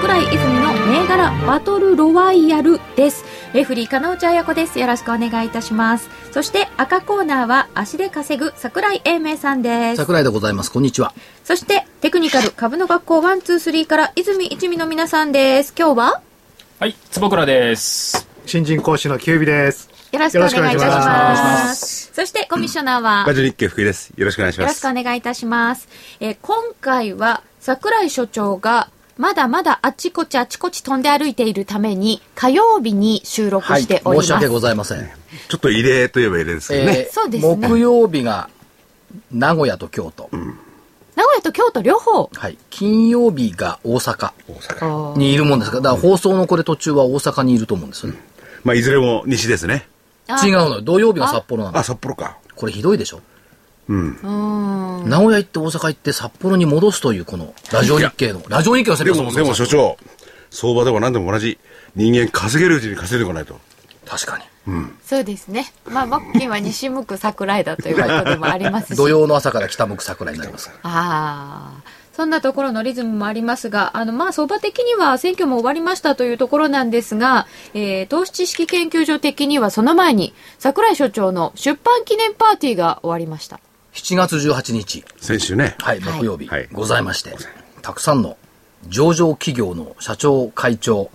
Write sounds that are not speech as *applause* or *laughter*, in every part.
桜井泉の銘柄バトルロワイヤルです。レフリー金内彩子です。よろしくお願いいたします。そして赤コーナーは足で稼ぐ桜井英明さんです。桜井でございます。こんにちは。そしてテクニカル株の学校123から泉一味の皆さんです。今日は？はい、坪倉です。新人講師のキュービです。よろしくお願いいたしよろしくお願いしまます。そしてコミッショナーは？ラジオ日経福井です。よろしくお願いします。よろしくお願いいたします。えー今回は桜井所長がまだまだあちこちあちこち飛んで歩いているために火曜日に収録はいしております。申し訳ございません、ちょっと異例といえば異例ですけどね。えーそうですね木曜日が名古屋と京都、名古屋と京都両方。はい、金曜日が大阪大阪。にいるもんですからだから放送のこれ途中は大阪にいると思うんですよね、まあ、いずれも西ですね。あ違うのよ土曜日が札幌なのあ、札幌か。これひどいでしょうん。名古屋行って大阪行って札幌に戻すというこのラジオ日経のラジオ日経のでも、でも所長、相場でも何でも同じ。人間稼げるうちに稼いでこないと。確かにそうですね。まあ、木金は西向く桜井だということでもありますし。*laughs* 土曜の朝から北向く桜になりますああ。そんなところのリズムもありますが、あの、まあ、相場的には選挙も終わりましたというところなんですが、えー、投資知識研究所的にはその前に、桜井所長の出版記念パーティーが終わりました。7月18日先週ね。はい、木曜日、はいございまして、たくさんの上場企業の社長、会長、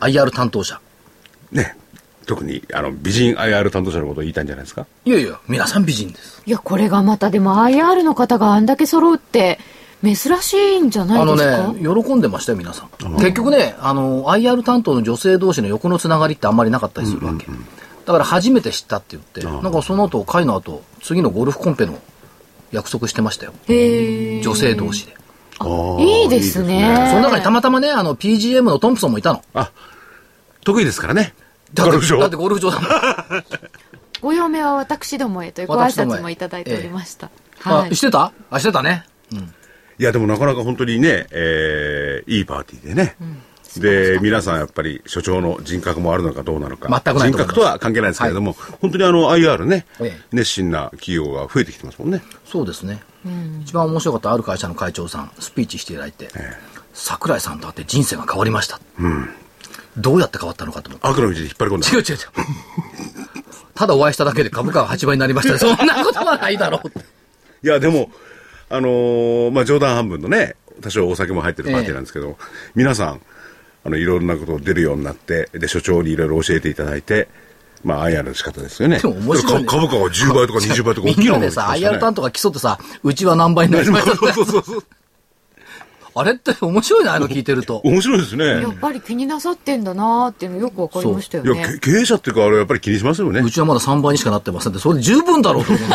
IR 担当者。ね。特に、あの、美人 IR 担当者のことを言いたいんじゃないですか？いやいや、皆さん美人です。いや、これがまたでも IR の方があんだけ揃うって、珍しいんじゃないあのですか？ね、喜んでましたよ、皆さん。結局ね、あの、IR 担当の女性同士の横のつながりってあんまりなかったりするわけ。だから初めて知ったって言って、なんかその後、会の後、次のゴルフコンペの約束してましたよ。女性同士で。いいですね。その中にたまたまね、あの、PGM のトンプソンもいたの。あ、得意ですからね。だってゴルフ場だってゴルフ場だもん。*laughs* ご嫁は私どもへというご挨拶もいただいておりました。はいあ、。してた？あ、してたね。いや、でもなかなか本当にね、えー、いいパーティーでね。で、皆さんやっぱり所長の人格もあるのかどうなのか。全くない人格とは関係ないですけれども、本当にあの IR ねええ、熱心な企業が増えてきてますもんね。そうですね。一番面白かったある会社の会長さん、スピーチしていただいて、桜井さんと会って人生が変わりました。どうやって変わったのかと思って。悪の道で引っ張り込んだ。違う違う違う。ただお会いしただけで株価が8倍になりました。*laughs* そんなことはないだろう。いや、でも、あのーまあ、冗談半分のね、多少お酒も入ってるパーティーなんですけど、皆さん、あの、いろんなこと出るようになって、で、所長にいろいろ教えていただいて、まあ、IR の仕方ですよね。でも面白いねか株価が10倍とか20倍とか大きいのみんなでさ、IR 担当が競ってさ、うちは何倍になりましたそうそうそう。*laughs* あれって面白いな、あの聞いてると。*laughs* 面白いですね。やっぱり気になさってんだなーっていうのよくわかりましたよいや、経営者っていうか、あれやっぱり気にしますよねう。ちはまだ3倍にしかなってませんって、それで十分だろうと思う。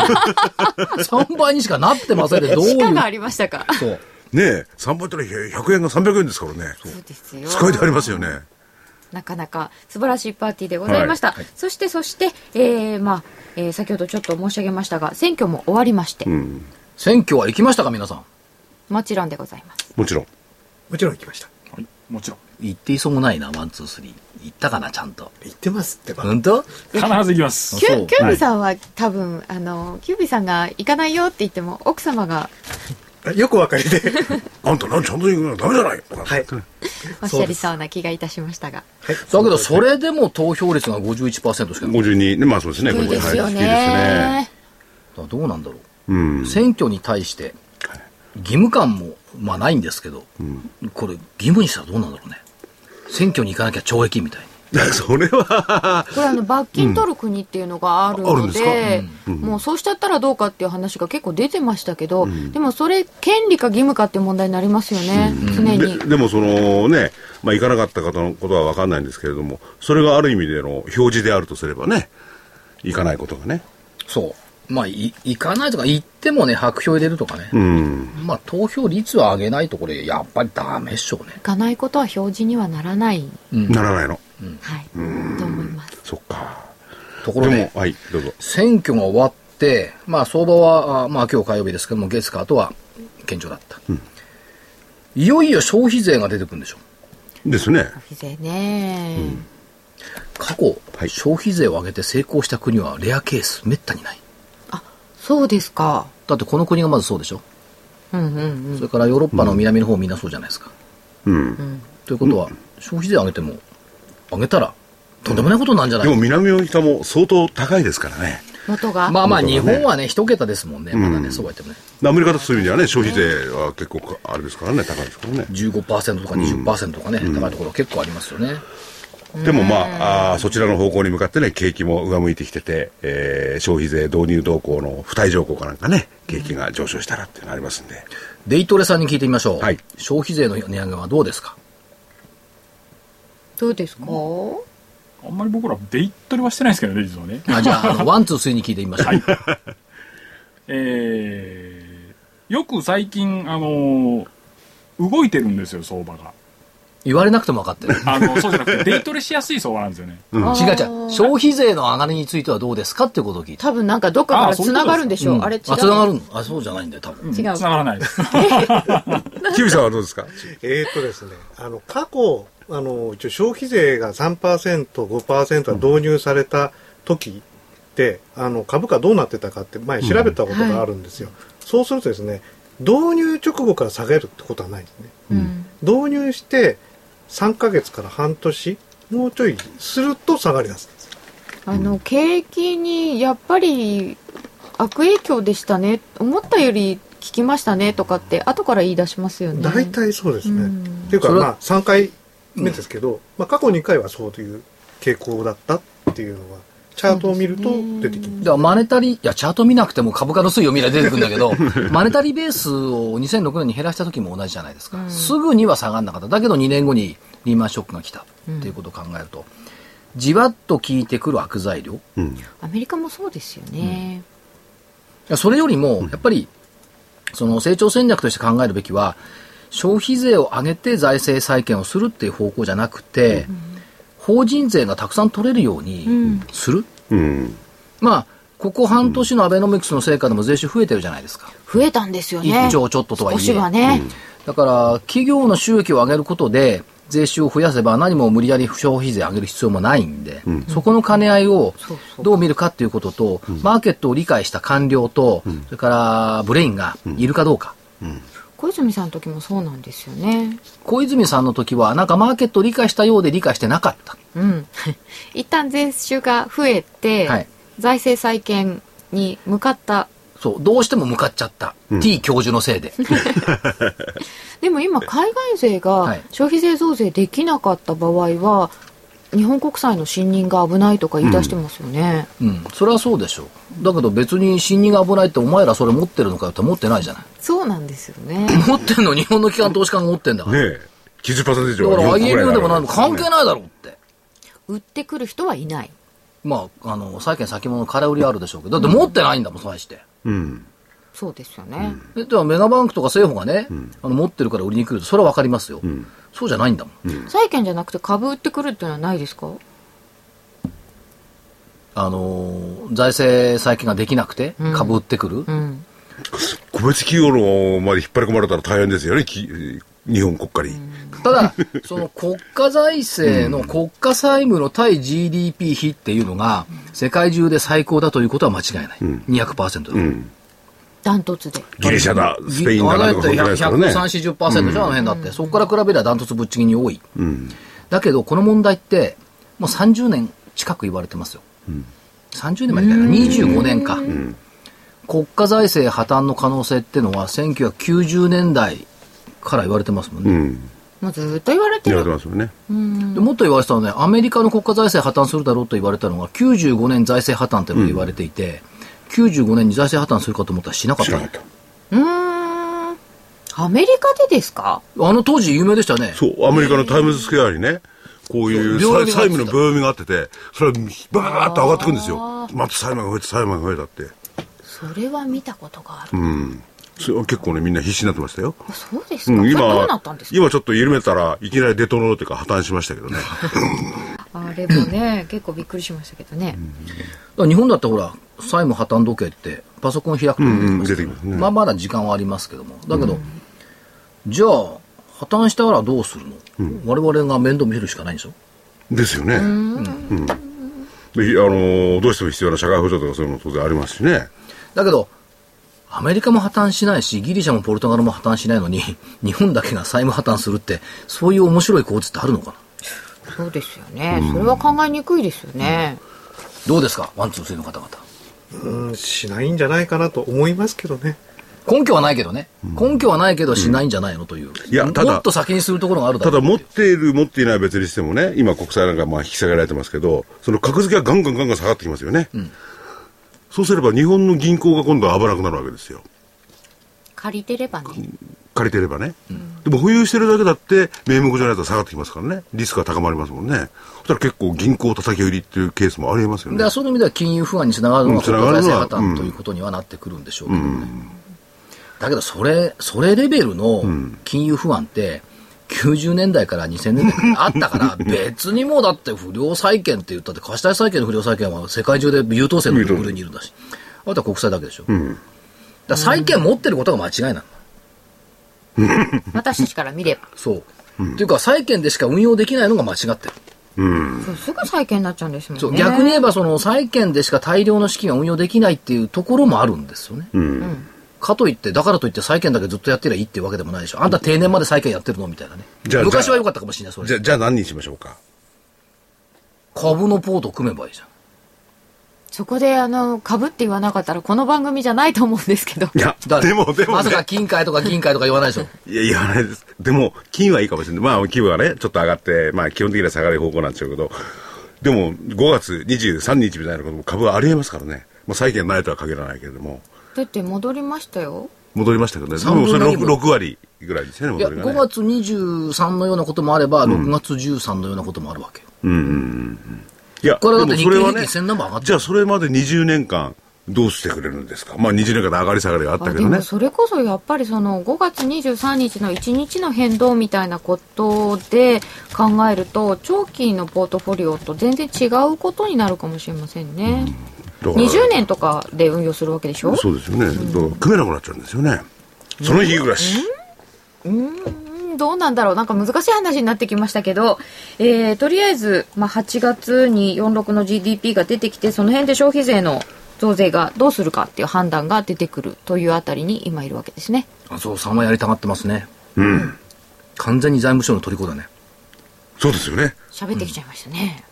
*laughs* 3倍にしかなってませんで、どういう。鹿がありましたか。そう。ねえ、3倍ってのは100円が300円ですからね。そうですよ。使いでありますよね。なかなか素晴らしいパーティーでございました。そして、そして、えー、まあ、えー先ほどちょっと申し上げましたが、選挙も終わりまして、選挙は行きましたか、皆さん？もちろんでございます。もちろん。もちろん行きました。もちろん。行っていそうもないな、ワン、ツー、スリー。行ったかな、ちゃんと。行ってますってば。本当？必ず行きます。キュキュービさんは多分、あの、キュービさんが行かないよって言っても、奥様がよくわかりで。*laughs* あんた何ちゃんと行くの？ダメじゃない？とかはい。おっしゃりそうな気がいたしましたが。はい。だけど、それでも投票率が51%しかない。52、ね、まあそうですね。いいですよはいね。どうなんだろう。うん。選挙に対して、義務感も、まあないんですけど、これ、義務にしたらどうなんだろうね。選挙に行かなきゃ懲役みたいに。*laughs* それは、これあの罰金取る国っていうのがあるのあるんですか？で、もうそうしちゃったらどうかっていう話が結構出てましたけど、でもそれ権利か義務かっていう問題になりますよね、常にで。でもそのね、まあ行かなかった方のことは分かんないんですけれども、それがある意味での表示であるとすればね、行かないことがね。そう。まあ、い行かないとか、行ってもね、白票入れるとかね。うん。まあ、投票率は上げないと、これ、やっぱりダメっしょうね行。かないことは表示にはならない、ならないの。はい、と思います。そっか。ところではい、どうぞ。選挙が終わって、まあ、相場は、あまあ、今日火曜日ですけども、月火とは堅調だった。いよいよ消費税が出てくるんでしょ。ですね。消費税ね、過去、はい消費税を上げて成功した国はレアケース、めったにない。そうですか。だってこの国がまずそうでしょ。うんうんうん。それからヨーロッパの南の方みんなそうじゃないですか。うん。ということは、消費税上げても、上げたら、とんでもないことになるんじゃない？でも南の北も相当高いですからね。元が、まあまあ、日本はね、一桁ですもんね、まだね、そうは言ってもね。アメリカだとそういう意味ではね、消費税は結構か、あれですからね、高いですからね。15%とか20%とかね、高いところ結構ありますよね。でもまあ、あーそちらの方向に向かってね、景気も上向いてきてて、えー消費税導入動向の付帯条項かなんかね、景気が上昇したらっていうのがありますんで。デイトレさんに聞いてみましょう。はい消費税の値上げはどうですか？どうですか、あんまり僕らデイトレはしてないですけどね、実はね。あじゃあ、あのワン、ツー、スリーに聞いてみましょう。*laughs* えー、よく最近、あのー動いてるんですよ、相場が。言われなくても分かってる。あの、そうじゃなくて、デイトレしやすい相場なんですよね。違う違う。消費税の上がりについてはどうですかっていうことを聞いて。多分なんかどっかから繋がるんでしょう。うんあれ違う。あ、繋がるの？あ、そうじゃないんだよ、多分。違う。繋がらないです。*laughs* *laughs* キムさんはどうですか？えーっとですね、あの、過去、あの、一応消費税が3%、5%は導入された時って、あの、株価どうなってたかって前調べたことがあるんですよ。そうするとですね、導入直後から下げるってことはないんですね。うん。導入して3ヶ月から半年、もうちょいすると下がりだす。あの、景気にやっぱり悪影響でしたね。思ったより効きましたねとかって後から言い出しますよね。大体そうですね。うんっていうか、まあ、3回目ですけど、まあ、過去2回はそういう傾向だったっていうのが、チャートを見ると出てきます。だからマネタリー、いや、チャート見なくても株価の推移を見れば出てくるんだけど、*laughs* マネタリーベースを2006年に減らした時も同じじゃないですか。すぐには下がんなかった。だけど2年後にリーマンショックが来たっていうことを考えると、じわっと効いてくる悪材料。うん。アメリカもそうですよね。いやそれよりも、やっぱり、その成長戦略として考えるべきは、消費税を上げて財政再建をするっていう方向じゃなくて、法人税がたくさん取れるようにする。うん。まあ、ここ半年のアベノミクスの成果でも税収増えてるじゃないですか。増えたんですよね。1兆ちょっととはいえ少しはね。だから、企業の収益を上げることで、税収を増やせば何も無理やり消費税上げる必要もないんで、そこの兼ね合いをどう見るかっていうことと、マーケットを理解した官僚と、それからブレインがいるかどうか。小泉さんの時もそうなんですよね。小泉さんの時は、なんかマーケットを理解したようで理解してなかった。うん。*laughs* 一旦税収が増えて、はい財政再建に向かった。そう、どうしても向かっちゃった。T 教授のせいで。*laughs* *laughs* でも今、海外勢がはい消費税増税できなかった場合は、日本国債の信任が危ないとか言い出してますよね。うん、それはそうでしょう。だけど別に信任が危ないってお前らそれ持ってるのかよって持ってないじゃない。そうなんですよね。*laughs* 持ってるの日本の機関投資家が持ってんだから。ねえ。90%以上だからは日本国内 IMF でもな何も関係ないだろうって。売ってくる人はいない。まあ、あの、債券先物空売りはあるでしょうけど、だって持ってないんだもん、そうして。うん。そうですよね。で、ではメガバンクとか政府がね、あの持ってるから売りに来ると、それはわかりますよ。そうじゃないんだもん。債券じゃなくて株売ってくるっていうのはないですか？あのー財政再建ができなくて、株売ってくる。うん。個別企業のまで引っ張り込まれたら大変ですよね、き日本国家に。ただ、その国家財政の国家債務の対 GDP 比っていうのが、世界中で最高だということは間違いない。200%だ。うん。ダントツで。ギリシャだ、スペインだなんとかそからね。130、40%じゃあの辺だって、そこから比べればダントツぶっちぎりに多い。うん。だけど、この問題って、もう30年近く言われてますよ。30年までかな、25年か。国家財政破綻の可能性ってのは、1990年代から言われてますもんね。うん。もうずーっと言われて言われる。てますよね。でもっと言われてたのはね、アメリカの国家財政破綻するだろうと言われたのが、95年財政破綻っていうのが言われていて、95年に財政破綻するかと思ったらしなかった。うーん。アメリカでですか？あの当時有名でしたね。そう、アメリカのタイムズスクエアにね、こういう債務の秒読みがあってて、それはバーッと上がってくんですよ。また債務が増えて、債務が増えたって。それは見たことがある、うん。それは結構ね、みんな必死になってましたよ。あそうですか、うん、今なったんです、か？今ちょっと緩めたらいきなりデトローというか破綻しましたけどね。*laughs* あれもね *laughs* 結構びっくりしましたけどね、日本だってほら、債務破綻時計ってパソコン開くと出てきます出てきます。ねまあまだ時間はありますけども。だけど、じゃあ、破綻したらどうするの、我々が面倒見るしかないんでしょ？ですよね。うん。であの、どうしても必要な社会保障とかそういうのも当然ありますしね。だけど、アメリカも破綻しないし、ギリシャもポルトガルも破綻しないのに、*laughs* 日本だけが債務破綻するって、そういう面白い構図ってあるのかな？そうですよね、それは考えにくいですよね、どうですか？ワン、ツー、スリーの方々。うん、しないんじゃないかなと思いますけどね。根拠はないけどね。根拠はないけどしないんじゃないのという。いやただもっと先にするところがあるだろうただ持っている持っていないは別にしてもね、今国債なんかまあ引き下げられてますけど、その格付けがガンガンガンガン下がってきますよね。そうすれば日本の銀行が今度は危なくなるわけですよ。借りてればね借りてればね。でも保有してるだけだって名目上のやつは下がってきますからね。リスクが高まりますもんね。そしたら結構銀行叩き売りっていうケースもありえますよね。だからそういう意味では金融不安につながるのうんががるのは財政破綻ということにはなってくるんでしょうけどね。だけどそれ、それレベルの金融不安って、90年代から2000年代あったから、*laughs* 別にもうだって不良債権って言ったって、貸し債権の不良債権は世界中で優等生の部類にいるんだし、あとは国債だけでしょ。だから債権持ってることが間違いなの。私たちから見ればそう。っていうか、債権でしか運用できないのが間違ってる。そうすぐ債権になっちゃうんですもんね逆に言えば、その債券でしか大量の資金が運用できないっていうところもあるんですよね。かといって、だからといって債券だけずっとやってりゃいいっていうわけでもないでしょ。あんた定年まで債券やってるのみたいなね。じゃあ昔は良かったかもしれない、それ。じゃあ、じゃあ何にしましょうか？株のポート組めばいいじゃん。そこであの株って言わなかったらこの番組じゃないと思うんですけどいや、でも、でも、ねまさ、か金塊とか銀塊とか言わないでしょ。いや、言わないです。でも、金はいいかもしれない。まあ、金はね、ちょっと上がって、まあ、基本的には下がる方向なんでしょうけど、でも、5月23日みたいなことも株はありえますからね。まあ、債券ないとは限らないけれども、だって戻りましたよ戻りましたけどね。で三分も、それの二 6, 分6割ぐらいですよね、いや、戻りがね。5月23のようなこともあれば、6月13のようなこともあるわけよ。いや、これだってでもそれはね日経平均1000ナンバー上がってるじゃあ、それまで20年間、どうしてくれるんですか？まあ、20年間で上がり下がりがあったけどね。それこそやっぱりその5月23日の1日の変動みたいなことで考えると長期のポートフォリオと全然違うことになるかもしれませんね、だから20年とかで運用するわけでしょ？そうですよね。だから組めなくなっちゃうんですよね。その日暮らし。うんどうなんだろうなんか難しい話になってきましたけど、えーとりあえず、まあ、8月に46の GDP が出てきてその辺で消費税の増税がどうするかっていう判断が出てくるというあたりに今いるわけですねあそう、3はやりたがってますね。完全に財務省の虜だね。そうですよね。喋ってきちゃいましたね、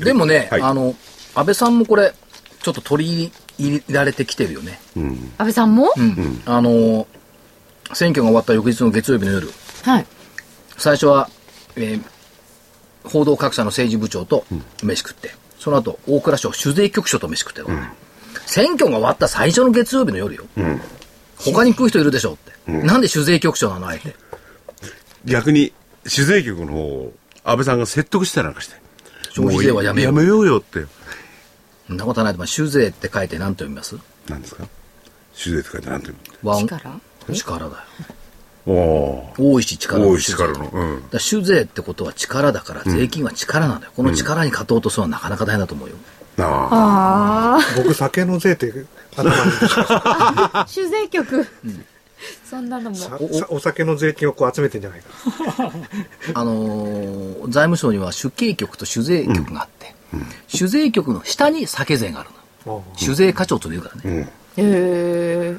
でもね、*laughs* はいあの、安倍さんもこれ、ちょっと取り入れられてきてるよね。安倍さんも、うん。あの、選挙が終わった翌日の月曜日の夜、はい最初は、えー報道各社の政治部長と飯食って、その後、大蔵省酒税局長と飯食ってる、選挙が終わった最初の月曜日の夜よ。他に食う人いるでしょって。なんで酒税局長なのあえて。逆に、酒税局の方を安倍さんが説得したりなんかして。消費税はやめようもやめようよって。そんなことはないと思う。酒税って書いて何と読みます？何ですか？酒税って書いて何てワン力？力だよ。大石力大の石力の。うん。だ酒税ってことは力だから、税金は力なんだよ。この力に勝とうとするのはなかなか大変だと思うよ。ああ。あ僕、酒の税って *laughs* 頭にあ *laughs* 酒税局、*laughs* そんなのもささお酒の税金をこう集めてんじゃないか *laughs* あのー財務省には酒計局と酒税局があって、酒税局の下に酒税があるの。な。酒税課長というからね。へえ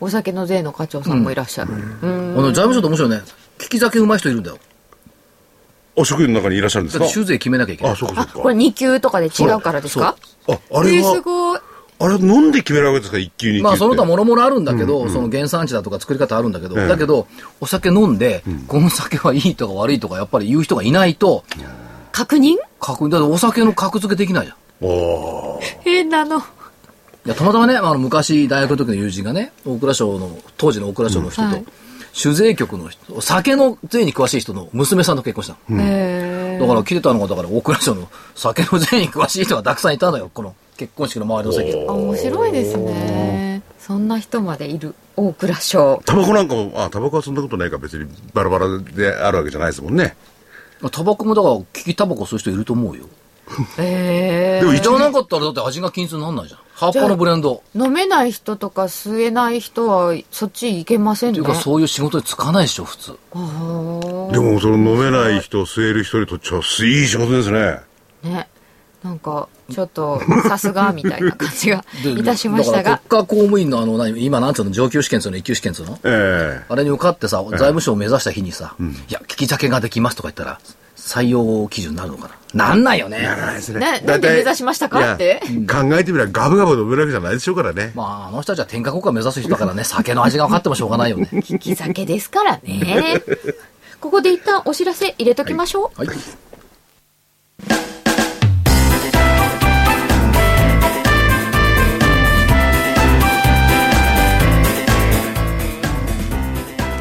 お酒の税の課長さんもいらっしゃる、うんあの財務省って面白いね。利き酒うまい人いるんだよ。お職員の中にいらっしゃるんですか？酒税決めなきゃいけない。あ、そうかあそうか。これ2級とかで違うからですか？あ、あれえー、すは、ごいあれは飲んで決めるわけですか？一級二級って。まあその他もろもろあるんだけど、その原産地だとか作り方あるんだけど、ええ。だけど、お酒飲んで、この酒はいいとか悪いとかやっぱり言う人がいないと、確認？確認、だってお酒の格付けできないじゃん。おー。変なの。いや、たまたまね、あの、昔、大学の時の友人がね、大蔵省の、当時の大蔵省の人と、はい酒税局の人、酒の税に詳しい人の娘さんと結婚したの。へだから、来てたのが、だから、大蔵省の酒の税に詳しい人がたくさんいたのよ、この結婚式の周りの席であ面白いですねそんな人までいる大蔵省タバコなんかも、あ、タバコはそんなことないから別にバラバラであるわけじゃないですもんね。タバコもだから、利きタバコする人いると思うよ。えでもじゃなかったらだって味が均一になんないじゃん。葉っぱのブレンド。飲めない人とか吸えない人はそっち行けませんねっていうか、そういう仕事に就かないでしょ、普通。でも、その飲めない人、吸える人にとっちゃ、いい仕事ですね。ねなんかちょっとさすがみたいな感じがでいたしましたが。国家公務員のあの、何、今なんつうの、上級試験つうの、一級試験つうの？ええ。あれに受かってさ、財務省を目指した日にさ、いや、聞き酒ができますとか言ったら、採用基準になるのかな？なんないよね。ならないですね。なんで目指しましたか？って？考えてみればガブガブ飲めるわけじゃないでしょうからね。まあ、あの人たちは天下国家目指す人だからね、酒の味が分かってもしょうがないよね。*laughs* 利き酒ですからね。*laughs* ここで一旦お知らせ入れときましょう、はい。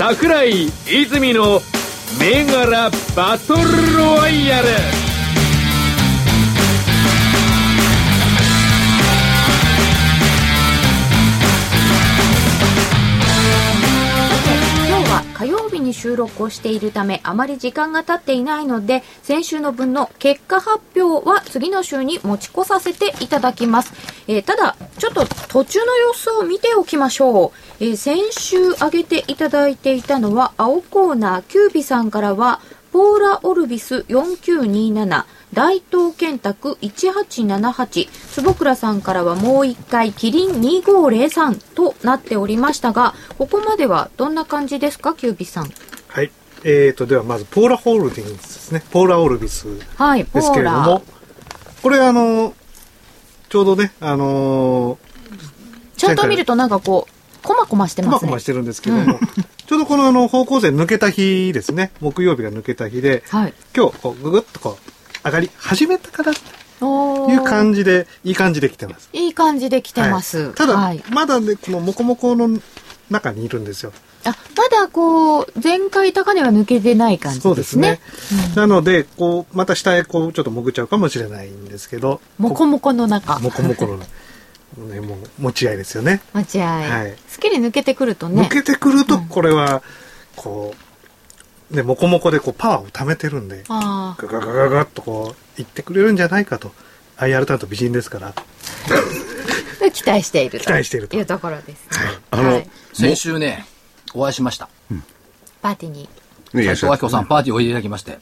桜井泉の銘柄バトルロワイヤル。火曜日に収録をしているためあまり時間が経っていないので先週の分の結果発表は次の週に持ち越させていただきます、えーただちょっと途中の様子を見ておきましょう、えー先週挙げていただいていたのは青コーナーキュービさんからはポーラ・オルビス4927大東建託1878坪倉さんからはもう一回キリン2503となっておりましたがここまではどんな感じですかキュービさんはい。えーと、ではまず、ポーラホールディングスですね。ポーラオルビスですけれども、これあの、ちょうどね、あのちゃんと見るとなんかこうコマコマしてまねますこましてるんですけども、ちょうどこのあの方向性抜けた日ですね。木曜日が抜けた日で、はい今日、こう、ぐぐっとこう、上がり始めたからという感じで、いい感じで来てます。いい感じで来てます、はいただ、はいまだね、このモコモコの中にいるんですよ。あまだこう前回高値は抜けてない感じそうですですねね。なので、こう、また下へこう、ちょっと潜っちゃうかもしれないんですけど、モコモコの中モコモコの、*laughs* ね、もう、持ち合いですよね。待合、はいすっきり抜けてくるとね抜けてくると、これは、こう、ね、モコモコでこう、パワーを貯めてるんで、ああガガガガガッとこう、いってくれるんじゃないかと。IR 担当美人ですから。*laughs* 期待していると期待しているというところです、あの、はい先週ね、お会いしました。パーティーにね、いらっしゃ斉藤明子さん、パーティーおいでいただきまして。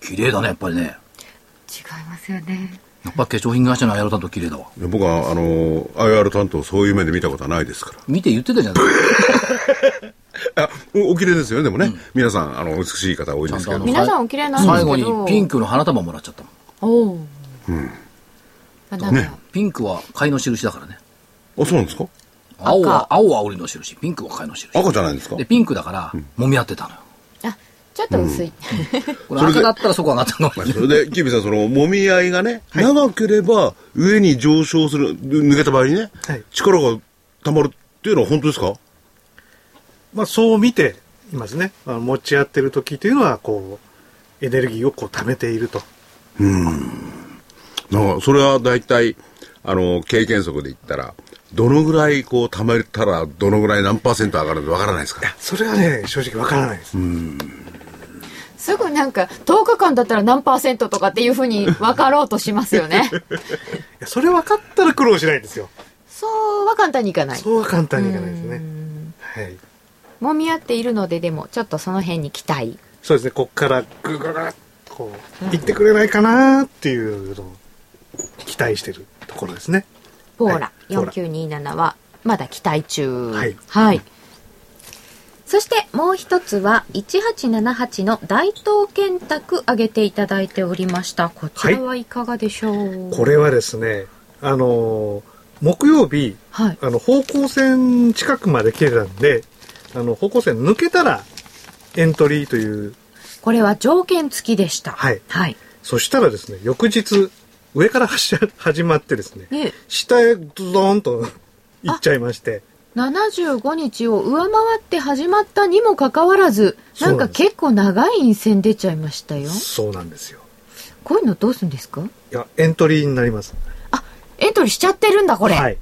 綺麗だね、やっぱりね。違いますよねやっぱ化粧品会社のアイアロ担当綺麗だわ。僕は、あの、IR 担当、そういう目で見たことはないですから。見て言ってたじゃん。ち *laughs* あ、おお綺麗ですよね、でもね。皆さん、あの、美しい方多いですけど。皆さんお綺麗なんですけど。最後にピンクの花束もらっちゃったもん。おおまあなんか、ね。ピンクは買いの印だからね。あ、そうなんですか？青は、青は売りの印、ピンクは買いの印。赤じゃないんですか？で、ピンクだから、揉み合ってたのよ。あちょっと薄い。これ赤だったらそこ上がったのまあ、それで、キビーさん、その、揉み合いがね、長ければ、上に上昇する、抜けた場合にね、はい。力が溜まるっていうのは本当ですか？まあ、そう見ていますね。あの持ち合ってる時というのは、こう、エネルギーをこう貯めていると。なんか、それは大体、あの、経験則で言ったら、どのぐらいこう溜めたら、どのぐらい何パーセント上がるのかわからないですかそれはね、正直わからないです。すぐなんか、10日間だったら何パーセントとかっていうふうに分かろうとしますよね。*laughs* いやそれ分かったら苦労しないんですよ。そうは簡単にいかない。そうは簡単にいかないですね。はい。揉み合っているので、でも、ちょっとその辺に期待。そうですね、こっからぐぐぐっとこう、行ってくれないかなっていうのを期待してるところですね。ポーラ、はい4927は、まだ期待中。はいはい。そして、もう一つは、1878の大東建託挙げていただいておりました。こちらはいかがでしょう、これはですね、あのー木曜日、はい。あの、方向線近くまで来てたんで、あの、方向線抜けたらエントリーという、これは条件付きでした。はいはい。そしたらですね、翌日、上から始始まってですね、ね、下へドドーンと行っちゃいまして、75日を上回って始まったにもかかわらず、なんなんです結構長い陰線出ちゃいましたよ。そうなんですよ。こういうのどうするんですか？いや、エントリーになります。あ、エントリーしちゃってるんだ、これ。はい。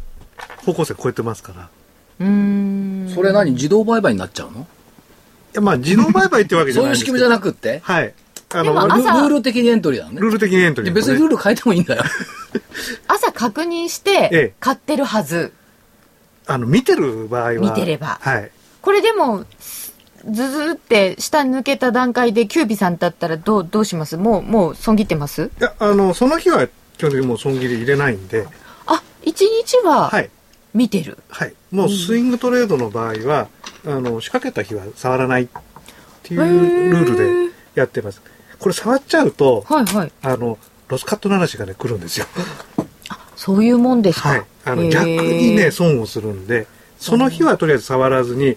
方向線超えてますから。うーん。それ何？自動売買になっちゃうの？いや、まあ、自動売買ってわけじゃそうないいうんですけど *laughs* 仕組みじゃなくって？はい。あの、ルール的にエントリーなのねルール的にエントリでー別にルール変えてもいいんだよ *laughs* 朝確認しええて、買ってるはず。あの、見てる場合は。見てればはい。これでも、ずずって下抜けた段階でキュービさんだったらどう、どうします？もう、もう損切ってます？いや、あの、その日は基本的にもう損切り入れないんで、あ、一日ははい。見てる。はい。もうスイングトレードの場合は、あの、仕掛けた日は触らないっていうルールでやってます。これ触っちゃうと、はいはい。あの、ロスカットの話がね、来るんですよ。そういうもんですか。はい。あの、逆にね、損をするんで、その日はとりあえず触らずに、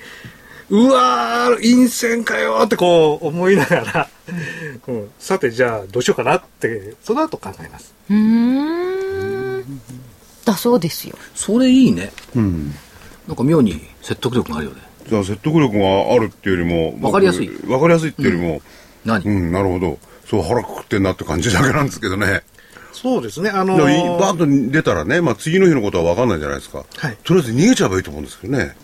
うわー、陰線かよーってこう思いながら、*laughs* うん、さてじゃあどうしようかなって、その後考えます。うーん。だそうですよ。それいいねうん。なんか妙に説得力があるよねじゃあ説得力があるっていうよりも、わかりやすい僕わかりやすいっていうよりも、何、うん、なるほど。そう腹くくってんなって感じだけなんですけどね。そうですね、あのーバーッと出たらね、まあ次の日のことは分かんないじゃないですか。はいとりあえず逃げちゃえばいいと思うんですけどね。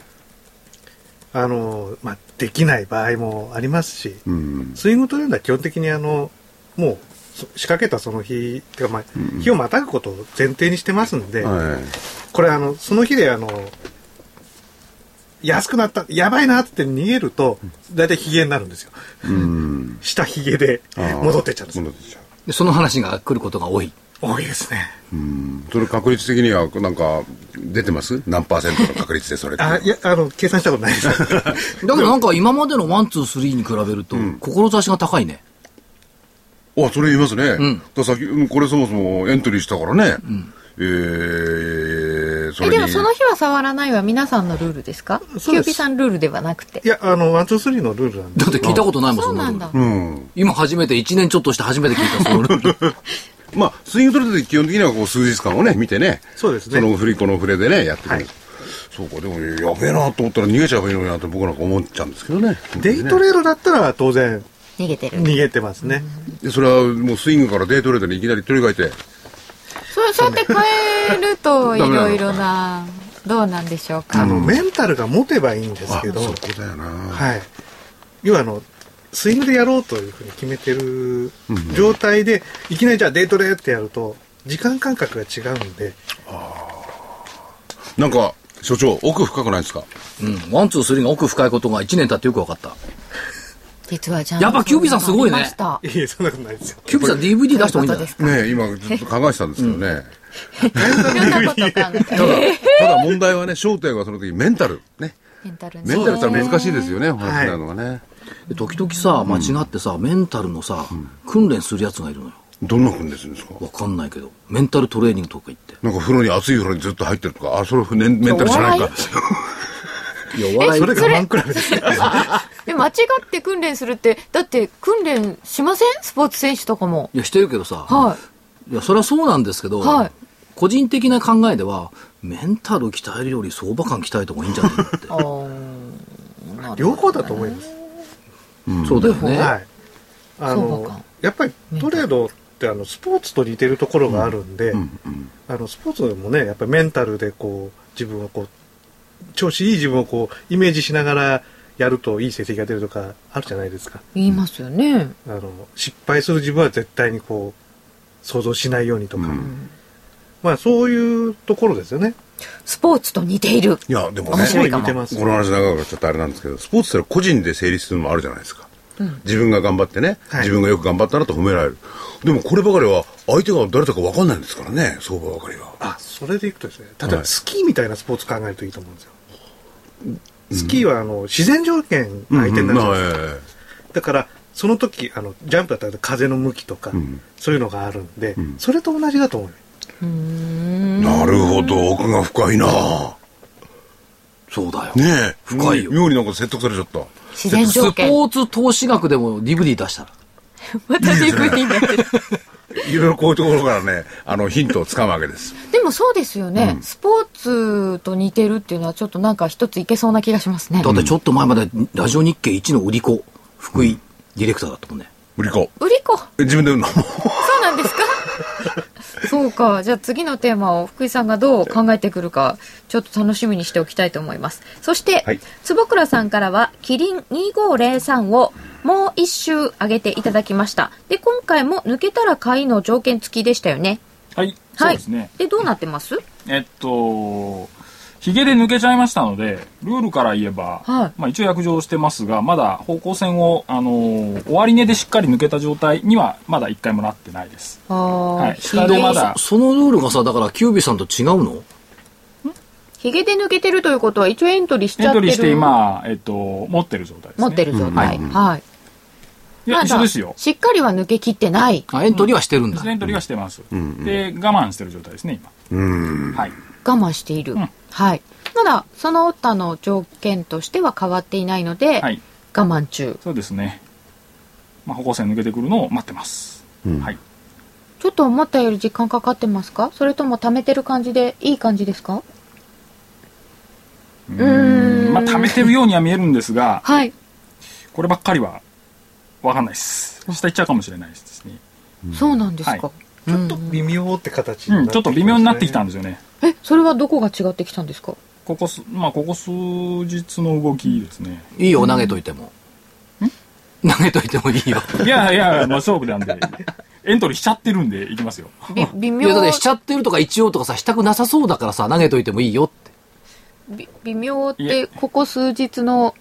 あのーまあ、できない場合もありますし、うん。スイングトレードは基本的にあの、もう、そ仕掛けたその日、てかまあ、日をまたぐことを前提にしてますんで、はい。これあの、その日であの、安くなった、やばいなって逃げると、大体ヒゲになるんですよ。うん。下ヒゲで戻ってっちゃうんですよ。戻ってっちゃう。でその話が来ることが多い多いですね。うん。それ確率的には、なんか、出てます？何パーセントの確率でそれって。あ、いや、あの、計算したことないです。*laughs* だけどなんか今までのワンツースリーに比べると、志が高いねあ、それ言いますね。んださっき、うんこれそもそもエントリーしたからね。えー、そえ、れに。でもその日は触らないは皆さんのルールですか？すキューピさんルールではなくてい。や、あの、ワン、ツー、スリーのルールなんで。だって聞いたことないもんそんなのそうなんだ。うん。今初めて1年ちょっとして初めて聞いたそのルール *laughs* まあ、スイングトレードで基本的にはこう数日間をね、見てね。そうですねその振り子の振れでね、やってくる。はいそうか、でも、やべえなと思ったら逃げちゃえばいいのになと僕なんか思っちゃうんですけどね。デイトレードだったら当然逃げてる。逃げてますね。でそれはもうスイングからデイトレードにいきなり取り替えて、そう、そうやって変えると、いろいろな、どうなんでしょうか。あの、メンタルが持てばいいんですけど、そこだよな。はい。要はあの、スイングでやろうというふうに決めてる状態で、いきなりじゃあデイトレってやると、時間感覚が違うんで、なんか、所長、奥深くないですか？うん one two three が奥深いことが1年経ってよく分かった実はじゃあ。やっぱキュービさんすごいねありましたいえ、そんなことないですよ。キューピーさん DVD 出した方がいいんじゃない？そういうことですか？ねえ、今ずっと考えてたんですけどね。*laughs* ただ、ただ問題はね、焦点はその時メンタル。ね。メンタルねメンタルって難しいですよね、お話になるのがね。で時々さ間違ってさ、メンタルのさ、訓練するやつがいるのよどんな訓練するんですか？わかんないけどメンタルトレーニングとか言ってなんか風呂に熱い風呂にずっと入ってるとか、あ、それメンメンタルじゃないか。*laughs* いや、お笑いそれ我慢比べですね。*laughs* で間違って訓練するってだって訓練しません？スポーツ選手とかもいや、してるけどさ、はいいや、それはそうなんですけど、はい個人的な考えでは、メンタル鍛えるより相場感鍛えた方がいいんじゃないのって。あー両方だと思います。そうだよね。はい。あの感、やっぱりトレードってあの、スポーツと似てるところがあるんで、あの、スポーツもね、やっぱりメンタルでこう、自分をこう、調子いい自分をこう、イメージしながらやるといい成績が出るとかあるじゃないですか。言いますよねあの、失敗する自分は絶対にこう、想像しないようにとか。まあ、そういうところですよね。スポーツと似ているいや、でもね、面白いかも似てます。この話長くなっちゃってあれなんですけど、スポーツってのは個人で成立するのもあるじゃないですか。自分が頑張ってね、はい。自分がよく頑張ったなと褒められる。でもこればかりは、相手が誰だか分かんないんですからね、相場ばかりは。あ、それでいくとですね、例えはい。ばスキーみたいなスポーツ考えるといいと思うんですよ。スキーはあの自然条件が相手になるじゃないですか。うんうん。だから、その時、あの、ジャンプだったら風の向きとか、ん。そういうのがあるんで、それと同じだと思うなるほど、奥が深いなそうだよ。ねえ。深いよ妙になんか説得されちゃった。自然ス条件ポーツ投資額でも DVD 出したら。*laughs* また DVD になってるいろいろこういうところからね、あの、ヒントをつかむわけです。でもそうですよね、スポーツと似てるっていうのはちょっとなんか一ついけそうな気がしますねだってちょっと前までラジオ日経一の売り子、福井ディレクターだったもんね。売り子。売り子え自分で売るの？そうなんですか？そうか。じゃあ次のテーマを福井さんがどう考えてくるか、ちょっと楽しみにしておきたいと思います。そして、はい坪倉さんからは、キリン2503をもう一周上げていただきました。で、今回も抜けたら買いの条件付きでしたよね。はい、そうですね。で、どうなってます？えっと、ヒゲで抜けちゃいましたので、ルールから言えば、はいまあ一応約定してますが、まだ方向線を、あのー終値でしっかり抜けた状態には、まだ一回もなってないです。はい。下でまだ、そそのルールがさ、だからキュービーさんと違うの？ヒゲで抜けてるということは一応エントリーしちゃってる。エントリーして今、えっと、持ってる状態ですね。持ってる状態。うんはい。いや、一緒ですよ。しっかりは抜け切ってない。あ、エントリーはしてるんだ。エントリーはしてます。で、我慢してる状態ですね、今。はい。我慢している。うんはい。まだ、その他の条件としては変わっていないので、はい。我慢中。そうですね。まあ、歩行線抜けてくるのを待ってます。はい。ちょっと思ったより時間かかってますか？それとも貯めてる感じでいい感じですか？うーん。まあ、貯めてるようには見えるんですが、はい。こればっかりは、わかんないです。下行っちゃうかもしれないですね。そうなんですか。はちょっと微妙って形にうん、ちょっと微妙になってきたんんですよね。え、それはどこが違ってきたんですか？ここす、まあ、ここ数日の動きですね。いいよ、投げといても。投げといてもいいよ。いやいや、まあ、勝負なんで、エントリーしちゃってるんで、いきますよ。び微妙いや、だってしちゃってるとか一応とかさ、したくなさそうだからさ、投げといてもいいよって。び微妙っいて、ここ数日の、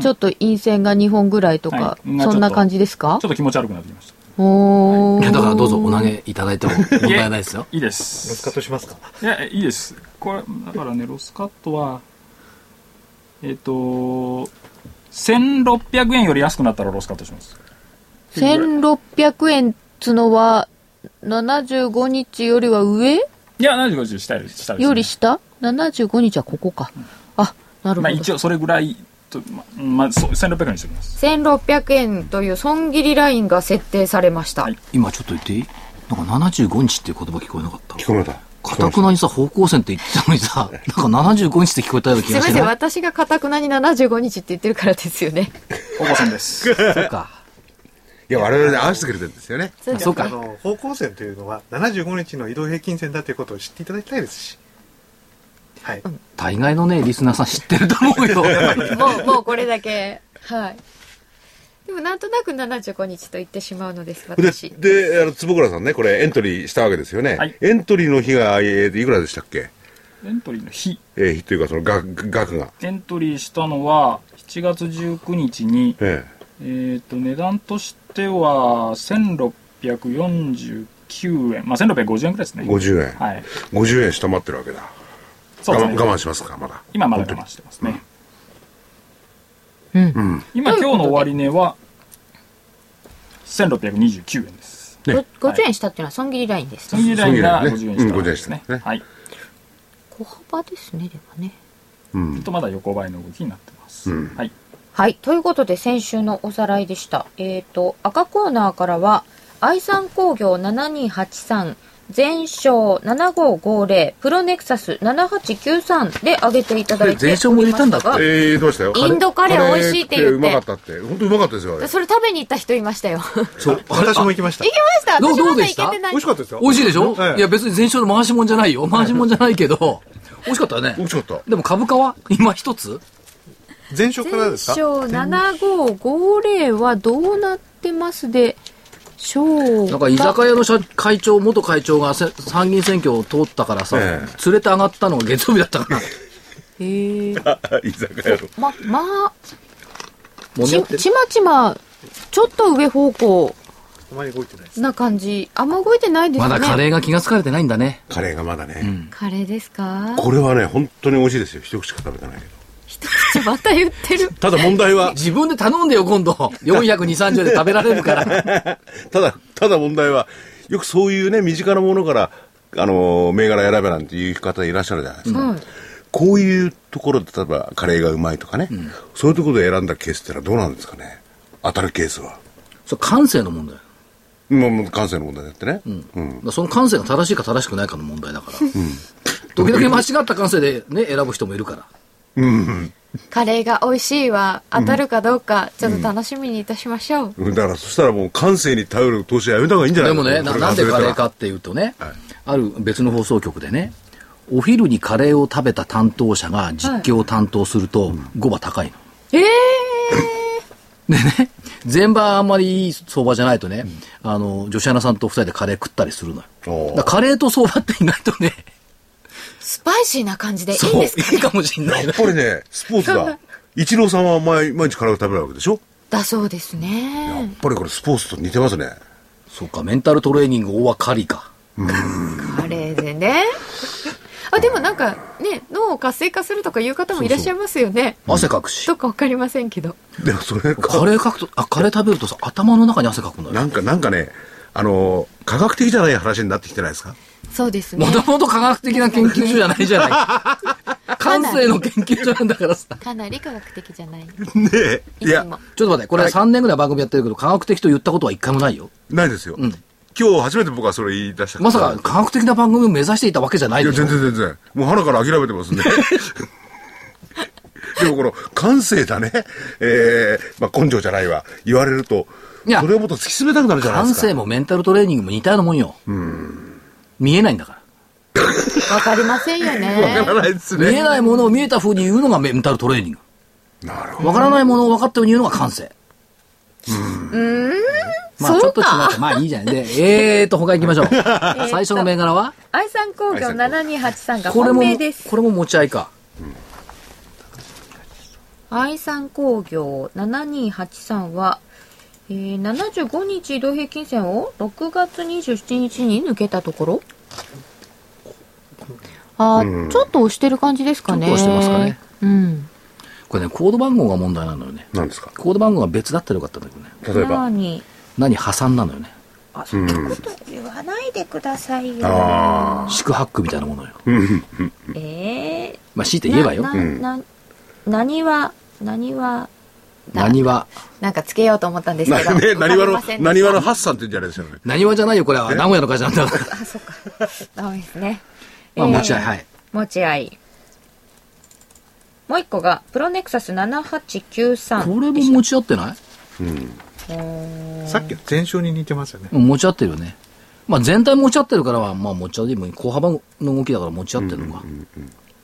ちょっと陰線が2本ぐらいとか、はいそんな感じですか？ちょっと気持ち悪くなってきました。おーいや、だからどうぞお投げいただいても問題ないですよ。いいでロスカッす。トしますか？いや、いいです。これ、だからね、ロスカットは、えっ、と、1600円より安くなったらロスカットします。1600円っつのは、75日よりは上？いや、75時下です。下ですね、より下 ?75 日はここか。あ、なるほど。まあ一応それぐらいと、まあ、まあ、そう1600円にしておきます。1600円という損切りラインが設定されました。はい今ちょっと言っていい？なんか75日っていう言葉聞こえなかった聞こえた。かたくなにさ、方向線って言ってたのにさ、なんか75日って聞こえたような気すいません、私がかたくなに75日って言ってるからですよね。*laughs* 方向線です。そうか。いや、我々で合わせてくれてるんですよね。あそうか。あの方向線というのは75日の移動平均線だということを知っていただきたいですしはい、大概のね、リスナーさん知ってると思うよ。*laughs* もう、もうこれだけ。はい。でもなんとなく75日と言ってしまうのです、で私。、で、あの、坪倉さんね、これエントリーしたわけですよね。はいエントリーの日が、えーいくらでしたっけ？エントリーの日。えー、日というかその額額が。エントリーしたのは、7月19日に、ええっ、と、値段としては、1649円。まあ、1650円くらいですね。え50円。はい。50円下回ってるわけだ。そうですね。我慢しますか、まだ。今まだ我慢してますね。うん。今、今日の終値は、1629円です。ねご50円下っていうのは損切りラインです。損切りラインが損切50円りラインねうん50円下ですね。下ねはい。小幅ですね、でもね。うんずっとまだ横ばいの動きになってます。うんはい。はい。ということで、先週のおさらいでした。えっ、と、赤コーナーからは、愛産工業7283、全商7550、プロネクサス7893で上げていただいて。全商も入れたんだが。えー、どうしたよ？インドカレー美味しいって言って。カレーうまかったって。本当うまかったですよあれ。それ食べに行った人いましたよ。行きそう。私も行きました。ました。どまだどうでした？行けてない。美味しかったですよ。美味しいでしょ、はいい、や別に全勝の回しもんじゃないよ。回しもんじゃないけど、美味しかったよね。美。味しかった。でも株価は？今一つ？前職からですか？全商7550はどうなってますでなんか居酒屋の社会長、元会長がせ参議院選挙を通ったからさ、え連れて上がったのが月曜日だったから。へえ。*laughs* 居酒屋の。ままあちちまちまちょっと上方向あまり動いてないな感じ。あんま動いてないですね。まだカレーが気がつかれてないんだね。カレーがまだね、カレーですか？これはね本当に美味しいですよ。一口しか食べてないけど一口また言ってる。ただ問題は。自分で頼んでよ、今度。420、30円で食べられるから。*laughs* ただただ問題はよくそういうね身近なものからあの銘柄選べなんていう方いらっしゃるじゃないですか、はい。こういうところで例えばカレーがうまいとかね、そういうところで選んだケースってのはどうなんですかね？当たるケースは。それ感性の問題。もうもう感性の問題だってね、うん。だからその感性が正しいか正しくないかの問題だから。時々間違った感性でね、選ぶ人もいるから。カレーが美味しいは当たるかどうかちょっと楽しみにいたしましょう、だからそしたらもう感性に頼る投資はやめた方がいいんじゃないでもね、ななんでカレーかっっていうとね、はい。ある別の放送局でね、お昼にカレーを食べた担当者が実況を担当すると、5場高いの。ええ *laughs* でね、全場あんまりいい相場じゃないとね、あの、女子アナさんと二人でカレー食ったりするのよ。カレーと相場って意外とね、スパイシーな感じでいいそう、んですかいいかもしんない。なやっ。ぱりねスポーツだ。イチローさんは毎毎日カレーを食べるわけでしょ？だそうですやっねぱりこれスポーツと似てますね。そうか、メンタルトレーニング大はカリか。カレーでね。あでもなんかね脳を活性化するとかいう方もいらっしゃいますよね。汗かくし。どっかわかりませんけど。でもそれカレーかくと、あ、カレー食べるとさ、頭の中に汗かくのよ。なんかなんかねあの科学的じゃない話になってきてないですか？そうですね。もともと科学的な研究所じゃないじゃない。*laughs* 感性の研究所なんだからさ。かなり科学的じゃない。ねえ。いや。ちょっと待って、これ3年ぐらい番組やってるけど、科学的と言ったことは一回もないよ。ないですよ、ん。今日初めて僕はそれ言い出した。まさか科学的な番組を目指していたわけじゃないいやでしょ全然全然。もう腹から諦めてますね。*laughs* でもこの感性だね、えーまあ、根性じゃないわ。言われるといや。それをもっと突き詰めたくなるじゃないですか。感性もメンタルトレーニングも似たようなもんよ。見えないんだから。わかりませんよわねからないです見えねないものを見えた風に言うのがメンタルトレーニング。なるほどわからないものを分かったように言うのが感性。うん。まあちょっと違って、まあいいじゃない。で、えーと、他行きましょう。最初の銘柄は？愛産工業7283がこれも本命です、これも持ち合いか。愛産工業7283は、えー、75日移動平均線を6月27日に抜けたところ？あー、ちょっと押してる感じですかね。ちょっと押してますかね。うん。これね、コード番号が問題なのよね。なんですか？コード番号が別だったらよかったんだけどね。例えば？何？何破産なのよね。あそんなこと言わないでくださいよ。あ四苦八苦みたいなものよ。えー、まあ強いて言えばよ。ななな何は何は何は、なんかつけようと思ったんですなけど。ね何話のわかりませんでした。何話のハッサンって言うんじゃないですよね。何はじゃないよ、これは。名古屋の会社なんだから。あそっか。ダメですね。*laughs* まあえー持ち合い、はい。持ち合い。もう一個がプロネクサス7893これも持ち合ってない？さっきの前勝に似てますよね。うん持ち合ってるよね。まあ全体持ち合ってるからは、まあ持ち合いでも。小幅の動きだから持ち合ってるのか。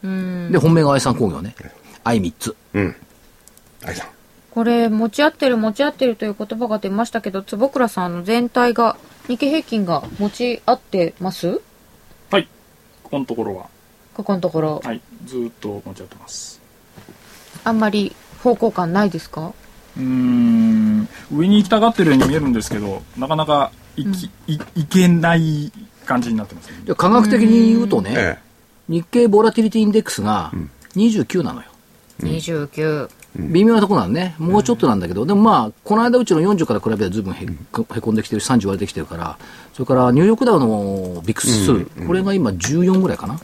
うんで、本命が愛産工業ね。愛3つ。うん。愛さんこれ持ち合ってる持ち合ってるという言葉が出ましたけど坪倉さんあの全体が日経平均が持ち合ってます？はい。ここのところは、ここのところはい。ずーっと持ち合ってます。あんまり方向感ないですか？うーん、上に行きたがってるように見えるんですけど、なかなか行き、いいけない感じになってますね。で科学的に言うとね、え日経ボラティリティインデックスが29なのよ。29微妙なところなんね。もうちょっとなんだけど、でもまあ、この間うちの40から比べたら随分へへこんできてるし、30割れてきてるから、それからニューヨークダウのビックス2、これが今14ぐらいかな。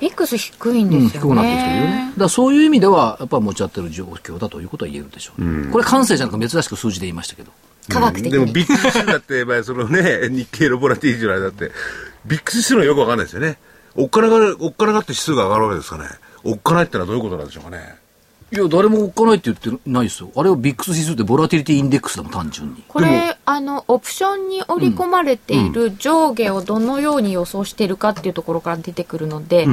ビックス低いんうん、ですよね。低くなってきてるよね。だそういう意味では、やっぱ持ち合ってる状況だということは言えるでしょう。これ感性じゃなく珍しく数字で言いましたけど。科学的に。でもビックスだって、まあ、そのね、*laughs* 日経のボラティリティの間だって、ビックス指数のよくわかんないですよね。おっからが、おっからがって指数が上がるわけですかね。おっかないってのはどういうことなんでしょうかね。いや、誰もおっかないって言ってないですよ。あれをビックス指数ってボラティリティインデックスだもん、単純に。これ、あの、オプションに織り込まれている上下をどのように予想しているかっていうところから出てくるので、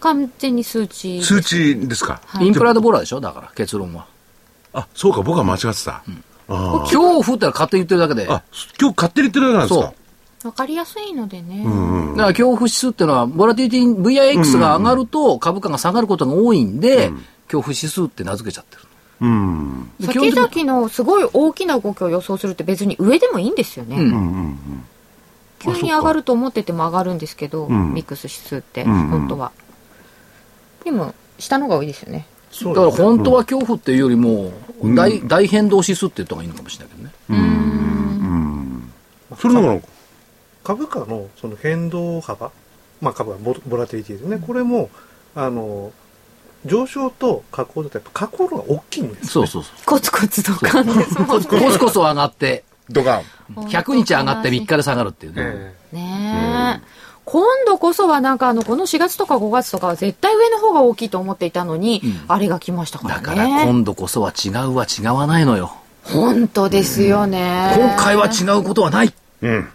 完全に数値。数値ですか？はいインプライドボラでしょ？だから、結論は。あ、そうか、僕は間違ってた。あ恐怖ってのは勝手に言ってるだけで。あ。あ、今日勝手に言ってるだけなんですか？そわかりやすいのでね。だから恐怖指数っていうのは、ボラティリティ、VIX が上がると株価が下がることが多いんで、恐怖指数って名付けちゃってる。うん。先々のすごい大きな動きを予想するって別に上でもいいんですよね。急に上がると思ってても上がるんですけど、んミックス指数って、んうん本当は。でも、下の方が多いですよね。だから本当は恐怖っていうよりも、大大変動指数って言った方がいいのかもしれないけどね。それなの株価のその変動幅、まあ、株価ボボラティリティですね、これもあの上昇と下降だとやっぱ下降の方が大きいんですそうそうそう。コツコツドカンですもんコツコツ上がって、ドカン。100日上がって3日で下がるっていうね。えねえ。今度こそはなんかあの、この4月とか5月とかは絶対上の方が大きいと思っていたのに、あれが来ましたからね。だから今度こそは違うは違わないのよ。本当ですよね。今回は違うことはない。うん。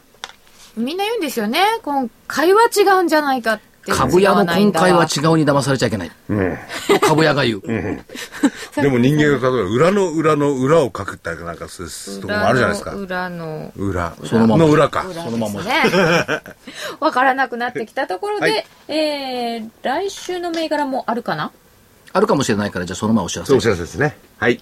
みんな言うんですよね。今回は違うんじゃないかって。株屋の今回は違違うに騙されちゃいけない。うん。と株屋が言う。*laughs* でも人間が例えば裏の裏の裏を書くってなんかすすとこもあるじゃないですか。裏の裏。そのままの裏か。裏そのまま。*laughs* わからなくなってきたところで、はいえー、来週の銘柄もあるかな？あるかもしれないから、じゃあその前お知らせそうお。知らせですね。はい。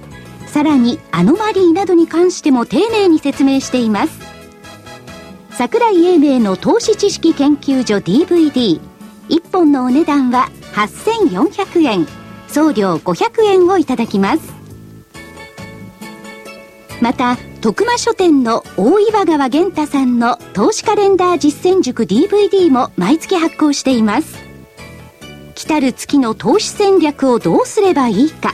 さらにアノマリーなどに関しても丁寧に説明しています。桜井英明の投資知識研究所 DVD1 本のお値段は8400円。送料500円をいただきます。また徳間書店の大岩川源太さんの投資カレンダー実践塾 DVD も毎月発行しています。来たる月の投資戦略をどうすればいいか。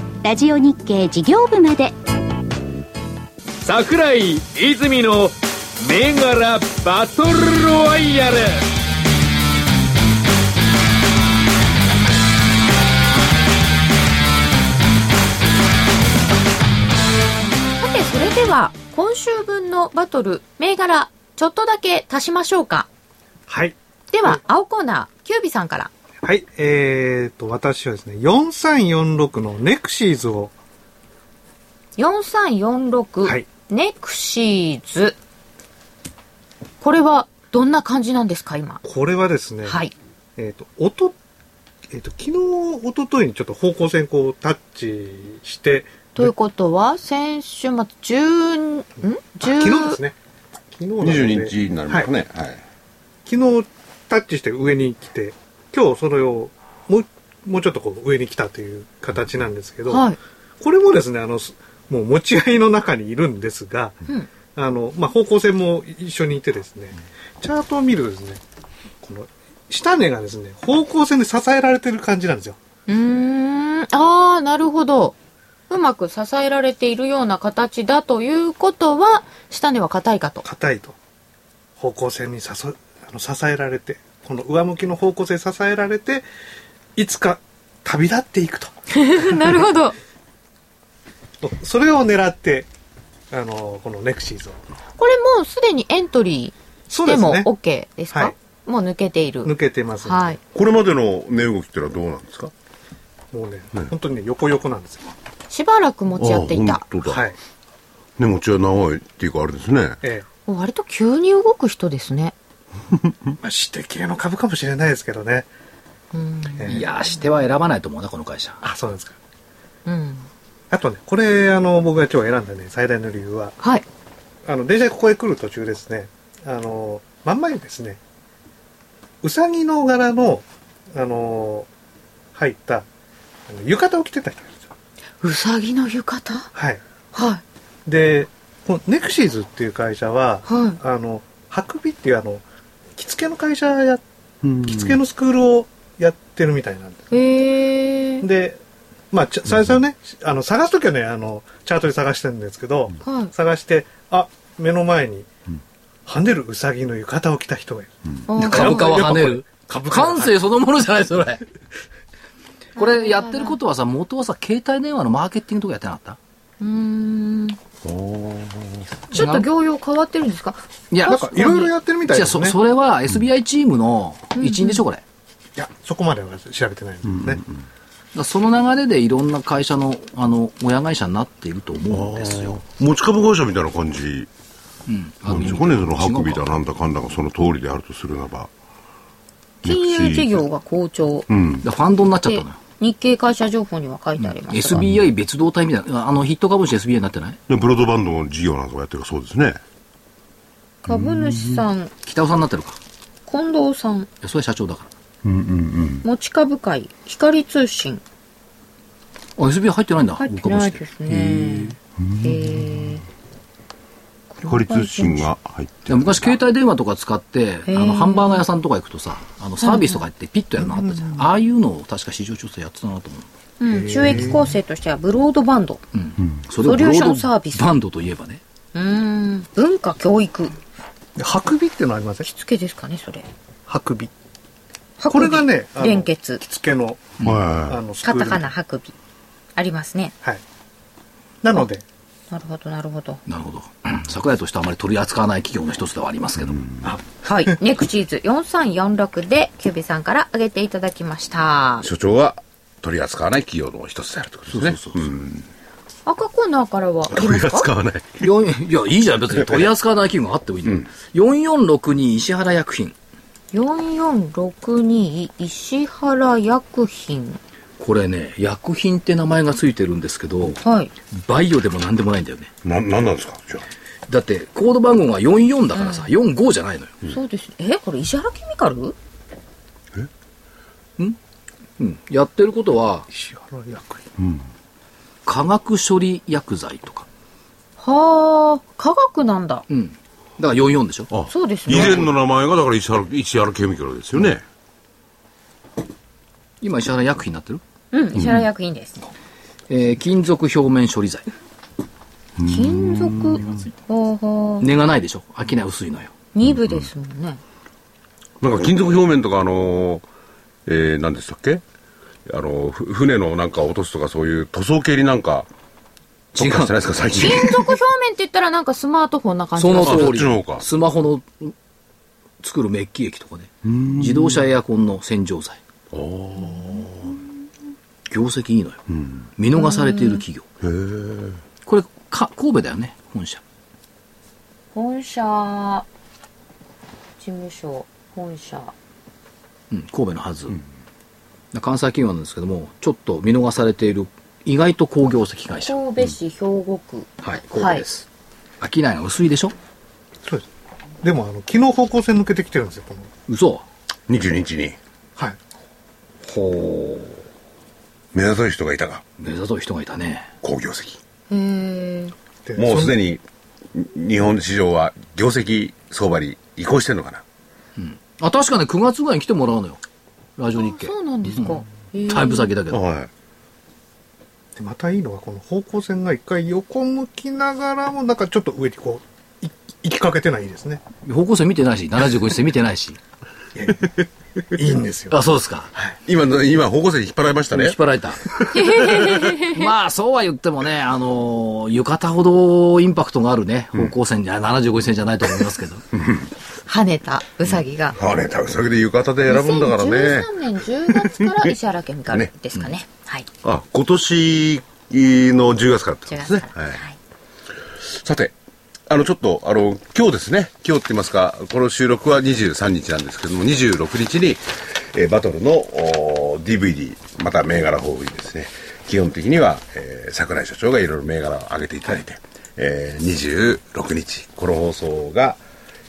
ラジオ日経事業部まで桜井泉の銘柄バトルロワイヤルさて、それでは、今週分のバトル、銘柄、ちょっとだけ足しましょうか。はいでは、青コーナー、キュービさんから。はいえー、と私はですね4346のネクシーズを4346、はいネクシーズ。これは、どんな感じなんですか、今？これはですね、はい。えっ、と、おと、えっ、と、昨日、一昨日にちょっと方向線こうタッチして、ということは、先週末、10、ん？あ ?10 昨日ですね。昨日なので22日になりますかはいね。はい。昨日タッチして上に来て、今日それをもう、もうちょっとこう上に来たという形なんですけど、はい。これもですね、あの、すもう持ち合いの中にいるんですが、うんあの、まあ、方向線も一緒にいてですね、チャートを見るとですね、この下値がですね、方向線で支えられてる感じなんですよ。うーん。ああ、なるほど。うまく支えられているような形だということは、下値は硬いかと。硬いと。方向性にさそあの支えられてこの上向きの方向性に支えられていつか旅立っていくと *laughs* なるほど。それを狙ってあのこのネクシーズをこれもうすでにエントリーしてもそうですね OK ですか？はいもう抜けている。抜けてますんではい。これまでの値動きってのはどうなんですか？もうね本当にね横横なんですよしばらく持ち合っていたあ。本当だ。はいね、持ちは長いっていうかあれですね。え割と急に動く人ですね。え *laughs* まあ指定系の株かもしれないですけどねうん。ええいやー、しては選ばないと思うな、この会社。あそうなんですかうん。あとねこれあの僕が今日選んだね最大の理由ははい。あの電車でここへ来る途中ですねあの真ん前にですねうさぎの柄のあの入った浴衣を着てた人がいるんですようさぎの浴衣？はいはい。でこのネクシーズっていう会社ははあのハクビっていうあの着付けの会社やうん着付けのスクールをやってるみたいなんです、い。へえ。でまあ最初はね、あの探す時はねあのチャートで探してるんですけど、はい。探してあ目の前に跳ねるウサギの浴衣を着た人がいる、あー株価は跳ねる。株感性そのものじゃない、それ。*laughs* これやってることはさ、元はさ、携帯電話のマーケティングとかやってなかった？うーん。ちょっと業用変わってるんですか？いや、なんかいろいろやってるみたいじゃあそ、ですねそれは SBI チームの一員でしょ、これ。いやそこまでは調べてないんですね、らその流れでいろんな会社の、あの、親会社になっていると思うんですよ。持ち株会社みたいな感じうん。なんですかね、そのハクビだなんだかんだがその通りであるとするならば。金融事業が好調。うん。でファンドになっちゃっでたのよ。日経会社情報には書いてありますが、SBI 別動体みたいな、あのヒット株主 SBI になってない？で、ブロードバンドの事業なんかやってるそうですね。株主さん、北尾さんになってるか。近藤さん、いやそれ社長だかうんうんうん。持ち株会、光通信。ら。あ、SBI 入ってないんだ。入ってないですね。へえ。光通信が入ってる。昔携帯電話とか使って、あの、ハンバーガー屋さんとか行くとさ、あの、サービスとか行ってピッとやるのあったじゃん。ああいうのを確か市場調査やってたなと思う。うん、収益構成としてはブロードバンド。うん。それソリューションサービスバンドといえばね。うん、文化教育。でハクビっていうのありませんしつけですかね、それ。ハクビこれがね連結着。付けのあはのカタカナ、ハクビ。ありますね。はいなのでなるほど、なるほど。なるほど。桜井としてはあまり取り扱わない企業の一つではありますけど。はい。*laughs* ネクチーズ4346で、キュービさんから挙げていただきました。所長は取り扱わない企業の一つであるということですね。そうそうそうそうん赤コーナーからは取り扱わない。いや、いいじゃん。別に取り扱わない企業があってもいいんだよ。4462石原薬品。4462石原薬品。これね、薬品って名前がついてるんですけど、はい。バイオでも何でもないんだよね。な、なんなんですか？じゃあ。だって、コード番号が44だからさ、45じゃないのよ。そうですね。え、これ石原ケミカル？うん？やってることは、石原薬品化学処理薬剤とか。はあ、科学なんだ。うん。だから44でしょ？あそうですね以前の名前がだから石原、石原ケミカルですよね。今石原薬品になってる？うん、石原薬品です。えー金属表面処理剤。金属、ほうほう。根がないでしょ？飽きない薄いのよ。2部ですもんね。なんか金属表面とかあのー、えー、何でしたっけ？あのー、ふ船のなんか落とすとかそういう塗装系になんか、特化してないですか最近。金属表面って言ったらなんかスマートフォンな感じその通りっちの方か。スマホのうん作るメッキ液とかね。自動車エアコンの洗浄剤。業績いいのよ。見逃されている企業。これか、神戸だよね、本社。本社、事務所、本社。うん、神戸のはず。関西企業なんですけども、ちょっと見逃されている、意外と工業績会社。神戸市兵庫区。はい、神戸です。商いが薄いでしょ？そうですでもあの昨日方向性抜けてきてるんですよこの嘘22日に。はいほう。目立たい人がいたが、目ざとい人がいたね。好業績。もうすでにに日本市場は業績相場に移行してんのかな。あ、確かね、9月ぐらいに来てもらうのよ。ラジオ日経。そうなんですか。へーだいぶ先だけど。はい。またいいのがこの方向線が一回横向きながらもなんかちょっと上にこうい行きかけてないですね。方向性見てないし、75日線見てないし。*laughs* いいんですよ。あ、そうですか。今の、今方向性引っ張られましたね引っ。張られた。*laughs* まあ、そうは言ってもね、あの、浴衣ほどインパクトがあるね、方向線じゃ、75線じゃないと思いますけど。*laughs* 跳ねたうさぎが。あれ、たうさぎで浴衣で選ぶんだからね。2013年10月から石原ケミカルですかね。はい。あ、今年の10月からってこと10ですね月。から。はい。はい。さて、あの、ちょっと、あの、今日ですね、今日って言いますか、この収録は23日なんですけども、26日に、えーバトルの DVD、また銘柄豊富にですね、基本的には、えー桜井所長がいろいろ銘柄を上げていただいて、えー26日、この放送が、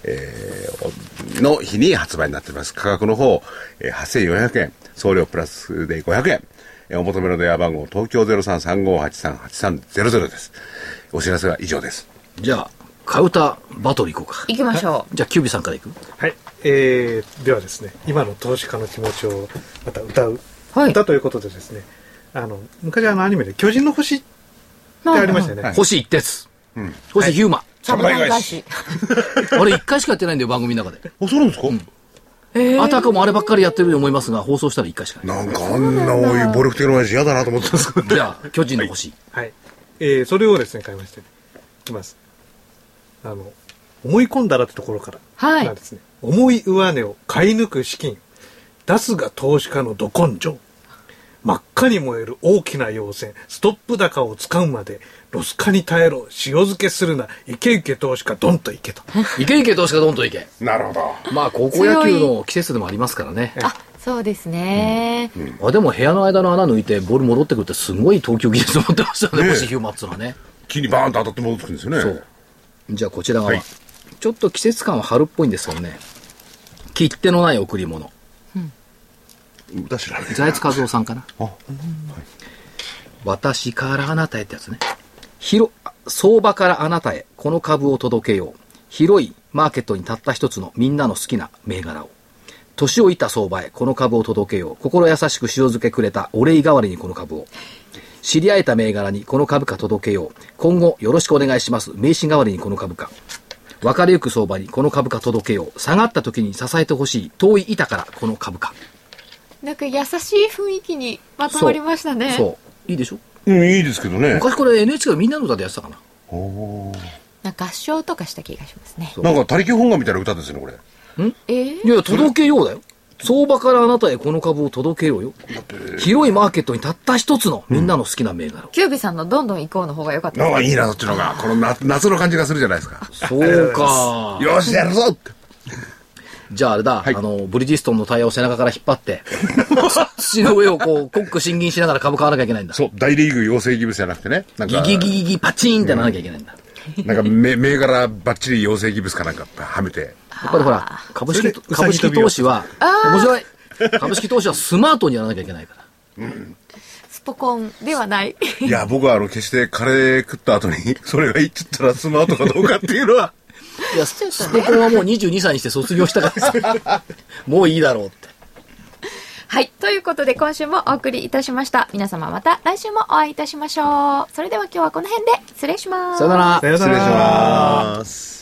えーの日に発売になっています。価格の方、えー8400円、送料プラスで500円。えーお求めの電話番号、東京0335838300です。お知らせは以上です。じゃあ、カウタバトル行こうか。行きましょう。じゃあ、キュービさんから行く？はい。えー、ではですね、今の投資家の気持ちをまた歌う、はい歌ということでですね、あの、昔あのアニメで巨人の星ってありましたよね。はい星一徹。星ヒューマ。侍返し。*laughs* あれ一回しかやってないんだよ、番組の中で。あ、そうなんですか、あたかもあればっかりやってると思いますが、放送したら一回しかない。なんかあんな多い暴力的な話嫌だなと思ってたんですけど。じゃあ、巨人の星。はい。えー、それをですね、買いまして、ね、いきます。あの、思い込んだらってところから。はいなんですね。重い上値を買い抜く資金。出すが投資家のど根性。真っ赤に燃える大きな陽線。ストップ高を使うまで、ロス化に耐えろ。塩漬けするな。いけいけ投資家、ドンといけと。いけいけ投資家どんとい *laughs* け。なるほど。まあ、高校野球の季節でもありますからね。あ、そうですね。あでも部屋の間の穴抜いてボール戻ってくるってすごい投球技術を持ってましたよね、ねえ星ヒューマっつうのはね。木にバーンと当たって戻ってくるんですよね。じゃあこちら側、はいちょっと季節感は春っぽいんですけどね。切手のない贈り物。歌知らない。財津和夫さんかな。あ私からあなたへってやつね。広、相場からあなたへ、この株を届けよう。広いマーケットにたった一つのみんなの好きな銘柄を。年老いた相場へ、この株を届けよう。心優しく塩漬けくれたお礼代わりにこの株を。知り合えた銘柄にこの株価届けよう。今後よろしくお願いします。名刺代わりにこの株価。別れゆく相場にこの株価届けよう。下がった時に支えてほしい。遠い板からこの株価。なんか優しい雰囲気にまとまりましたね。そう。いいでしょ？うん、いいですけどね。昔これ NHK のみんなの歌でやってたかな。なんか合唱とかした気がしますね。なんか、他力本願みたいな歌ですよね、これ。えー？いや、届けようだよ。相場からあなたへこの株を届けようよ。広いマーケットにたった一つのみんなの好きな銘柄を。キュービさんのどんどん行こうの方が良かったなんかいいな、そっちの方が。この夏夏の感じがするじゃないですか。そうか。*laughs* よし、やるぞって。じゃああれだ、はいあの、ブリヂストンのタイヤを背中から引っ張って、*laughs* 土の上をこう、コック審議しながら株買わなきゃいけないんだ。そう、大リーグ養成ギブスじゃなくてね。なんか、ギギギギギパチンってならなきゃいけないんだ。なんか、め銘柄ばっちり養成ギブスかなんかはめて。やっぱりほら、株式、株式投資は、面白い。株式投資はスマートにやらなきゃいけないから。スポコンではない。いや、僕はあの、決してカレー食った後に、*laughs* それがいいって言ったらスマートかどうかっていうのは、いや、ススポコンはもう22歳にして卒業したからさ、*laughs* もういいだろうって。はい。ということで今週もお送りいたしました。皆様また来週もお会いいたしましょう。それでは今日はこの辺で失礼します。さよなら。さよなら。失礼します。